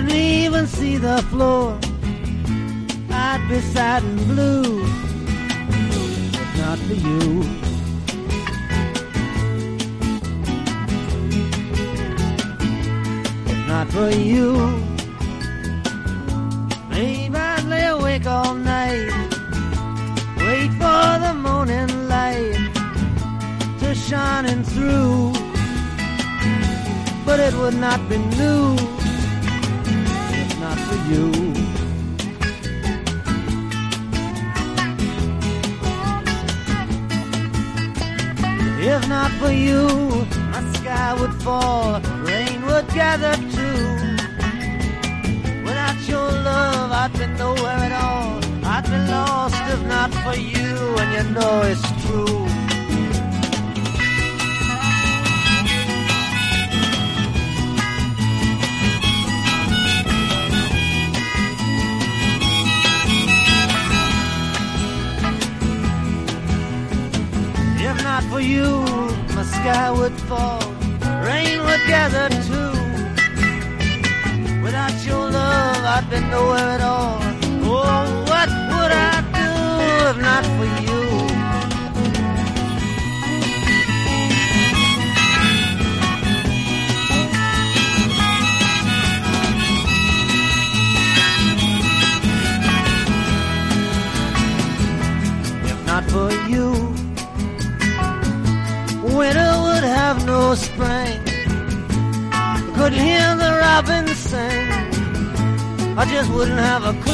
The floor, I'd be sad and blue, if not for you. If not for you, maybe I'd lay awake all night, wait for the morning light to shining through, but it would not be new not for you. My sky would fall, rain would gather too. Without your love, I'd be nowhere at all. I'd be lost if not for you, and you know it's true. for you sky would fall, rain would gather too. Without your love, I'd be nowhere at all. Have a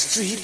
street.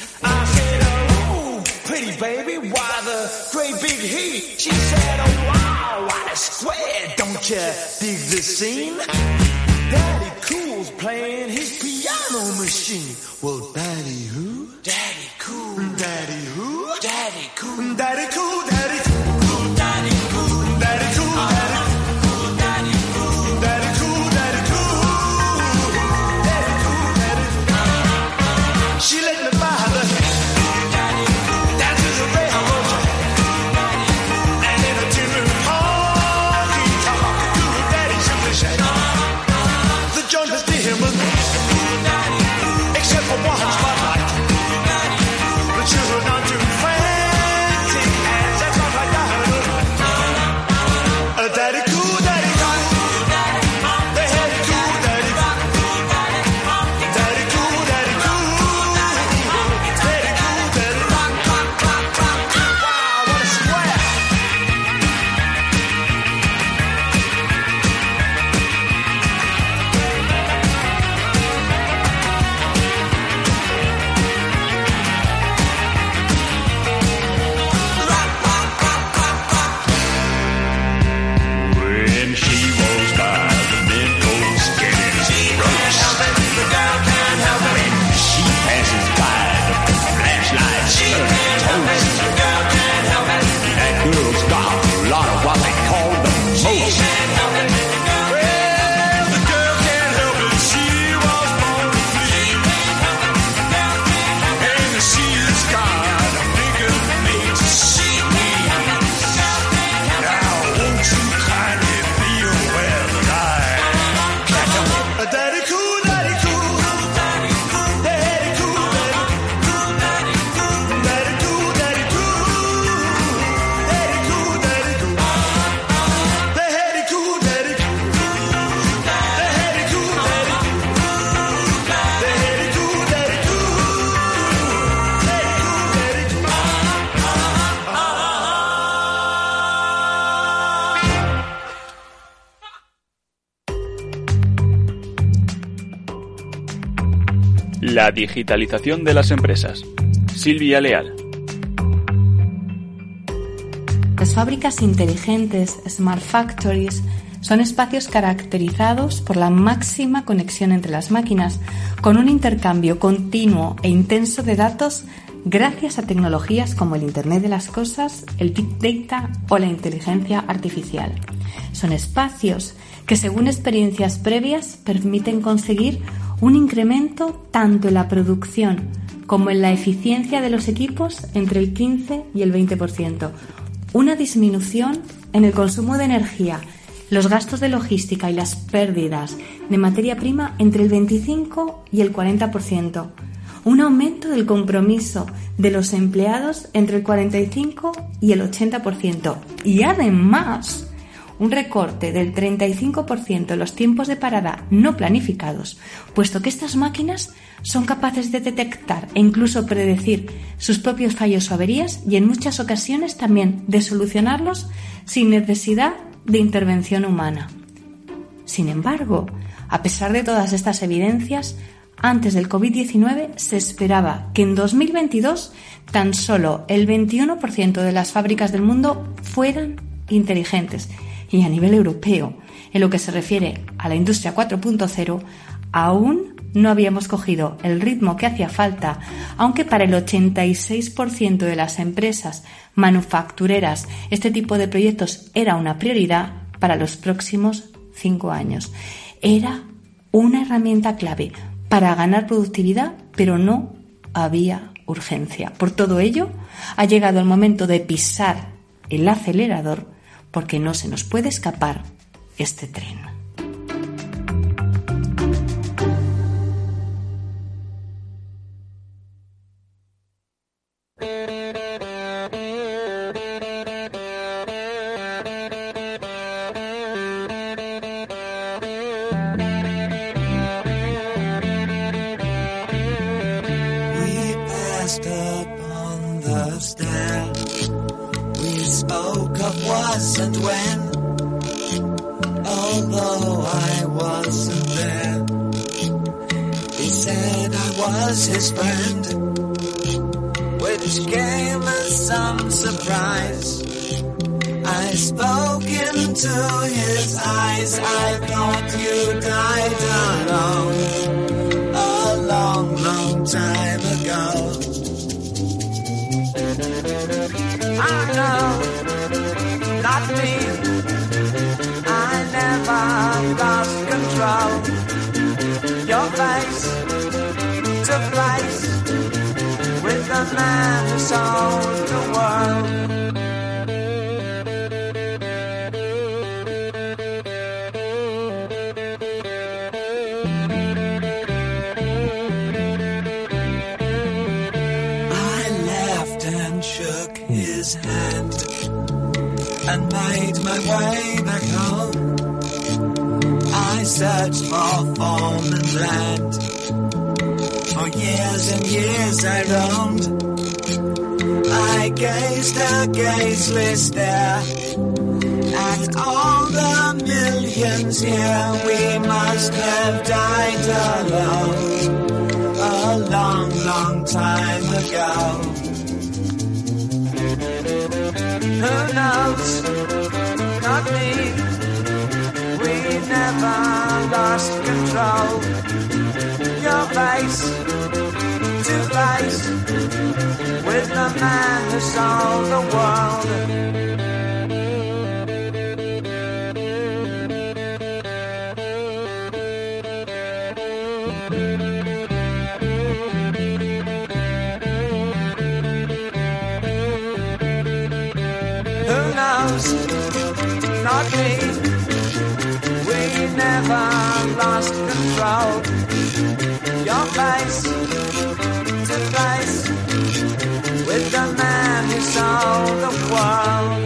La digitalización de las empresas. Silvia Leal. Las fábricas inteligentes, smart factories, son espacios caracterizados por la máxima conexión entre las máquinas, con un intercambio continuo e intenso de datos gracias a tecnologías como el Internet de las Cosas, el Big Data o la inteligencia artificial. Son espacios que, según experiencias previas, permiten conseguir un incremento tanto en la producción como en la eficiencia de los equipos entre el 15 y el 20%, una disminución en el consumo de energía, los gastos de logística y las pérdidas de materia prima entre el 25 y el 40%, un aumento del compromiso de los empleados entre el 45 y el 80% y además un recorte del 35% en los tiempos de parada no planificados, puesto que estas máquinas son capaces de detectar e incluso predecir sus propios fallos o averías y en muchas ocasiones también de solucionarlos sin necesidad de intervención humana. Sin embargo, a pesar de todas estas evidencias, antes del COVID-19 se esperaba que en 2022 tan solo el 21% de las fábricas del mundo fueran inteligentes y a nivel europeo, en lo que se refiere a la industria 4.0, aún no habíamos cogido el ritmo que hacía falta, aunque para el 86% de las empresas manufactureras este tipo de proyectos era una prioridad para los próximos cinco años. Era una herramienta clave para ganar productividad, pero no había urgencia. Por todo ello, ha llegado el momento de pisar el acelerador porque no se nos puede escapar este tren. The millions here. We must have died alone a long, long time ago. Who knows? Not me. We never lost control. Your face to face with the man who sold the world. Never lost control. Your face to face with the man who sold the world.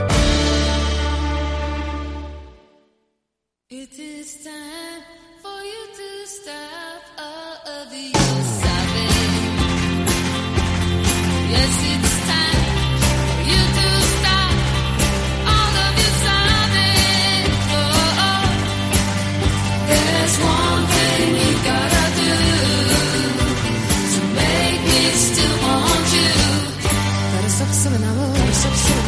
Me still want you.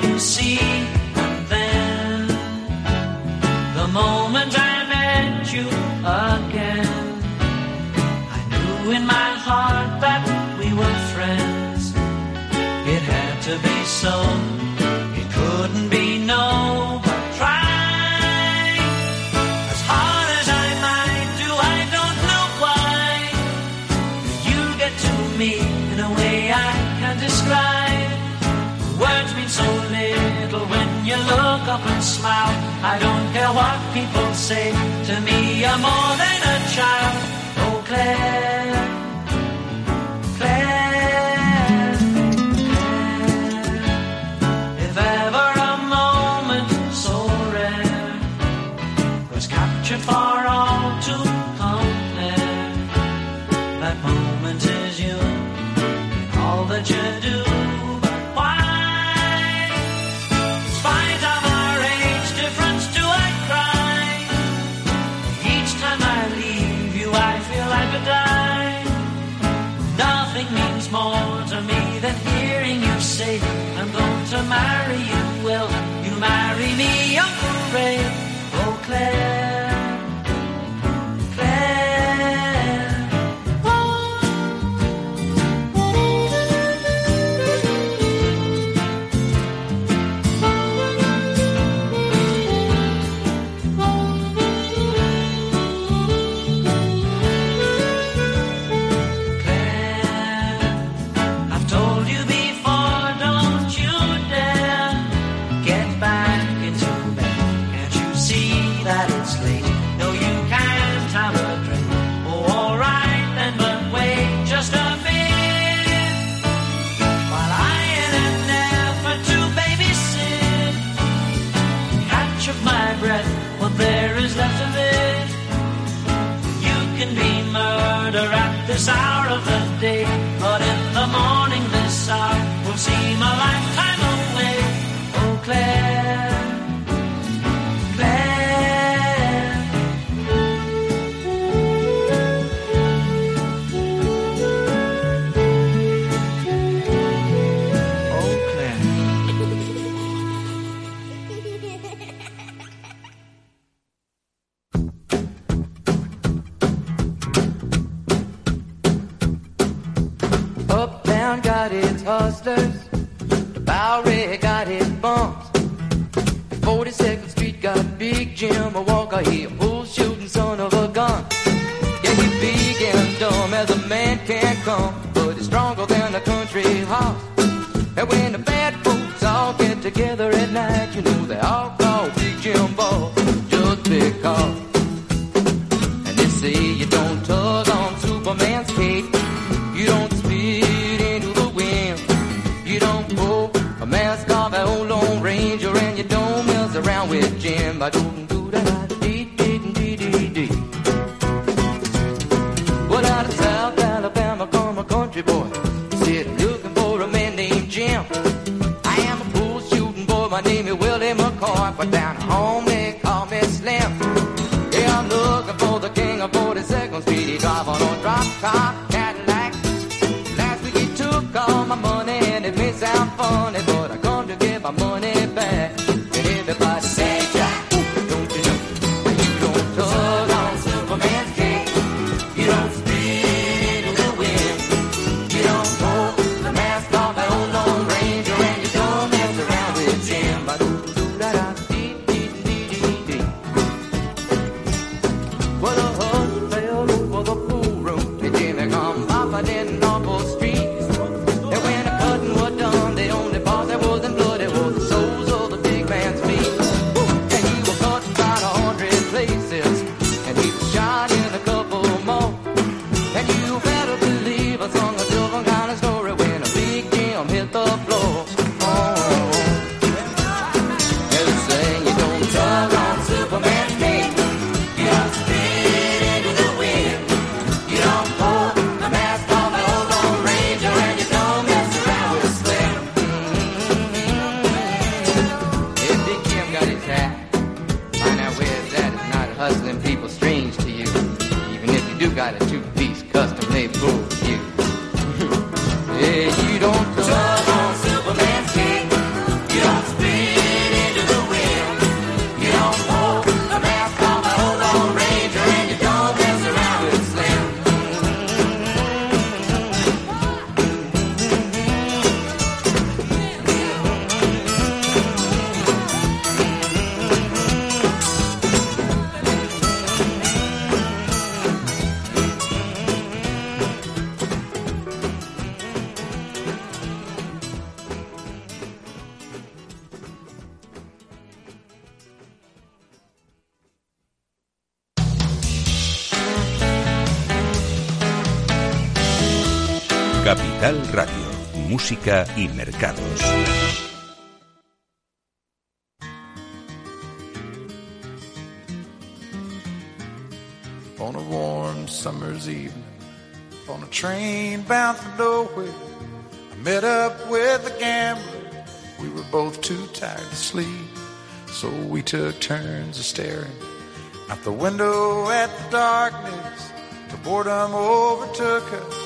couldn't see then. The moment I met you again, I knew in my heart that we were friends. It had to be so. I don't care what people say. To me, I'm more than a child. this hour. Capital Radio, Música y Mercados. on a warm summer's evening on a train bound for nowhere. I met up with a gambler. We were both too tired to sleep, so we took turns of staring out the window at the darkness. The boredom overtook us,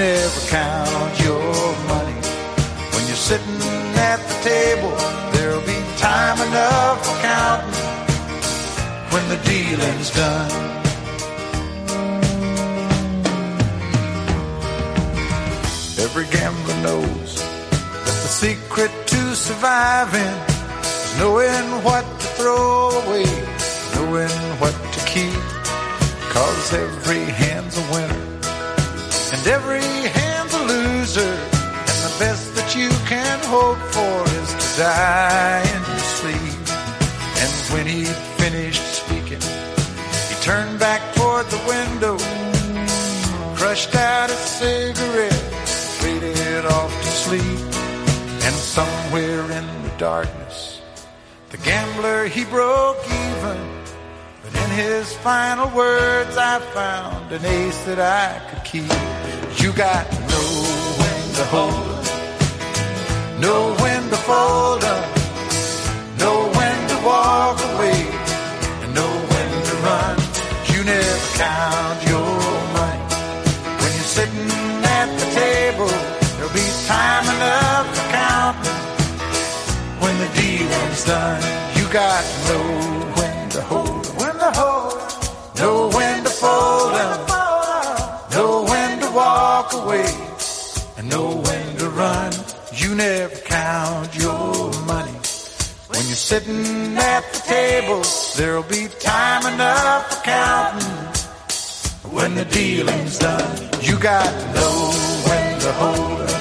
never count your money when you're sitting at the table. There'll be time enough for counting when the dealing's done. Every gambler knows that the secret to surviving is knowing what to throw away, knowing what to keep. Cause every hand's a winner and every hand's a loser. And the best that you can hope for is to die in your sleep. And when he finished speaking, he turned back toward the window, crushed out a cigarette, faded off to sleep. And somewhere in the darkness, the gambler he broke even. But in his final words, I found an ace that I could keep. You got know when to hold up, know when to fold up, know when to walk away, and know when to run. You never count your money when you're sitting at the table. There'll be time enough for counting when the dealing's done. You got to know when to hold when to hold walk away, and know when to run. You never count your money. When you're sitting at the table, there'll be time enough for counting when the dealing's done. You got to know when to hold up,